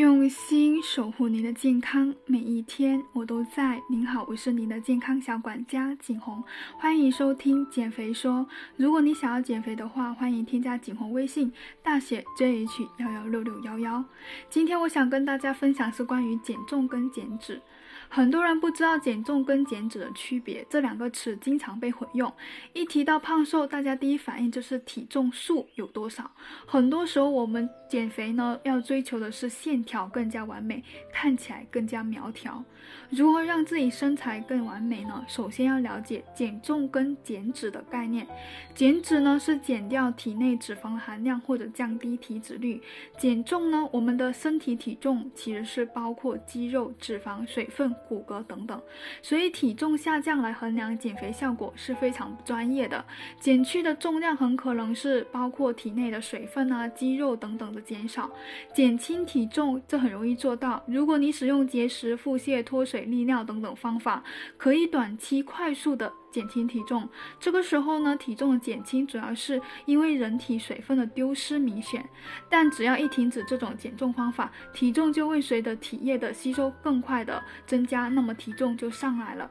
用心守护您的健康，每一天我都在。您好，我是您的健康小管家景红，欢迎收听减肥说。如果你想要减肥的话，欢迎添加景红微信，大写 JH 幺幺六六幺幺。今天我想跟大家分享是关于减重跟减脂。很多人不知道减重跟减脂的区别，这两个词经常被混用。一提到胖瘦，大家第一反应就是体重数有多少。很多时候我们减肥呢，要追求的是线条更加完美，看起来更加苗条。如何让自己身材更完美呢？首先要了解减重跟减脂的概念。减脂呢是减掉体内脂肪含量或者降低体脂率。减重呢，我们的身体体重其实是包括肌肉、脂肪、水分。骨骼等等，所以体重下降来衡量减肥效果是非常不专业的。减去的重量很可能是包括体内的水分啊、肌肉等等的减少。减轻体重这很容易做到。如果你使用节食、腹泻、脱水、利尿等等方法，可以短期快速的。减轻体重，这个时候呢，体重的减轻主要是因为人体水分的丢失明显，但只要一停止这种减重方法，体重就会随着体液的吸收更快的增加，那么体重就上来了。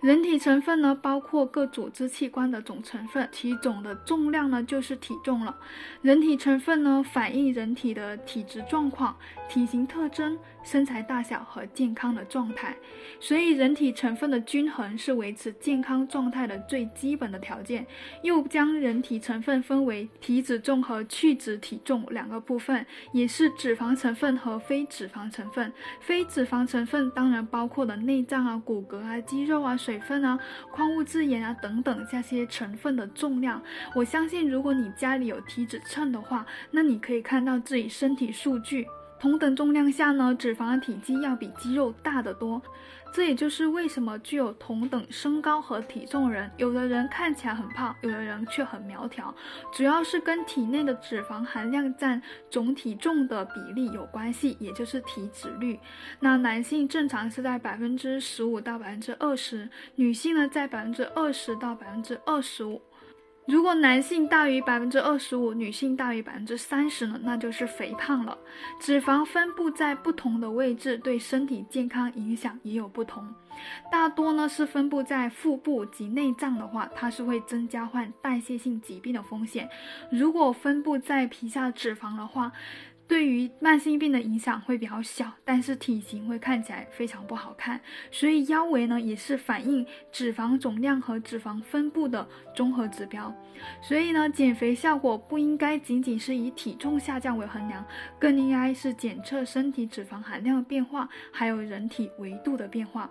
人体成分呢，包括各组织器官的总成分，其总的重量呢就是体重了。人体成分呢，反映人体的体质状况、体型特征、身材大小和健康的状态。所以，人体成分的均衡是维持健康状态的最基本的条件。又将人体成分分为体脂重和去脂体重两个部分，也是脂肪成分和非脂肪成分。非脂肪成分当然包括了内脏啊、骨骼啊、肌肉啊、水。分啊、矿物质盐啊等等这些成分的重量，我相信如果你家里有体脂秤的话，那你可以看到自己身体数据。同等重量下呢，脂肪的体积要比肌肉大得多。这也就是为什么具有同等身高和体重人，有的人看起来很胖，有的人却很苗条，主要是跟体内的脂肪含量占总体重的比例有关系，也就是体脂率。那男性正常是在百分之十五到百分之二十，女性呢在百分之二十到百分之二十五。如果男性大于百分之二十五，女性大于百分之三十呢，那就是肥胖了。脂肪分布在不同的位置，对身体健康影响也有不同。大多呢是分布在腹部及内脏的话，它是会增加患代谢性疾病的风险。如果分布在皮下脂肪的话，对于慢性病的影响会比较小，但是体型会看起来非常不好看。所以腰围呢也是反映脂肪总量和脂肪分布的综合指标。所以呢，减肥效果不应该仅仅是以体重下降为衡量，更应该是检测身体脂肪含量的变化，还有人体维度的变化。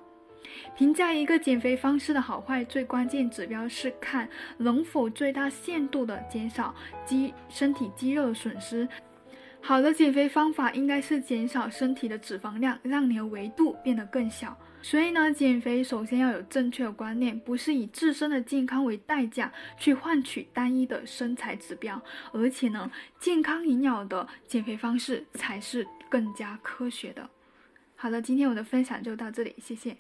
评价一个减肥方式的好坏，最关键指标是看能否最大限度的减少肌身体肌肉的损失。好的减肥方法应该是减少身体的脂肪量，让你的维度变得更小。所以呢，减肥首先要有正确的观念，不是以自身的健康为代价去换取单一的身材指标，而且呢，健康营养的减肥方式才是更加科学的。好了，今天我的分享就到这里，谢谢。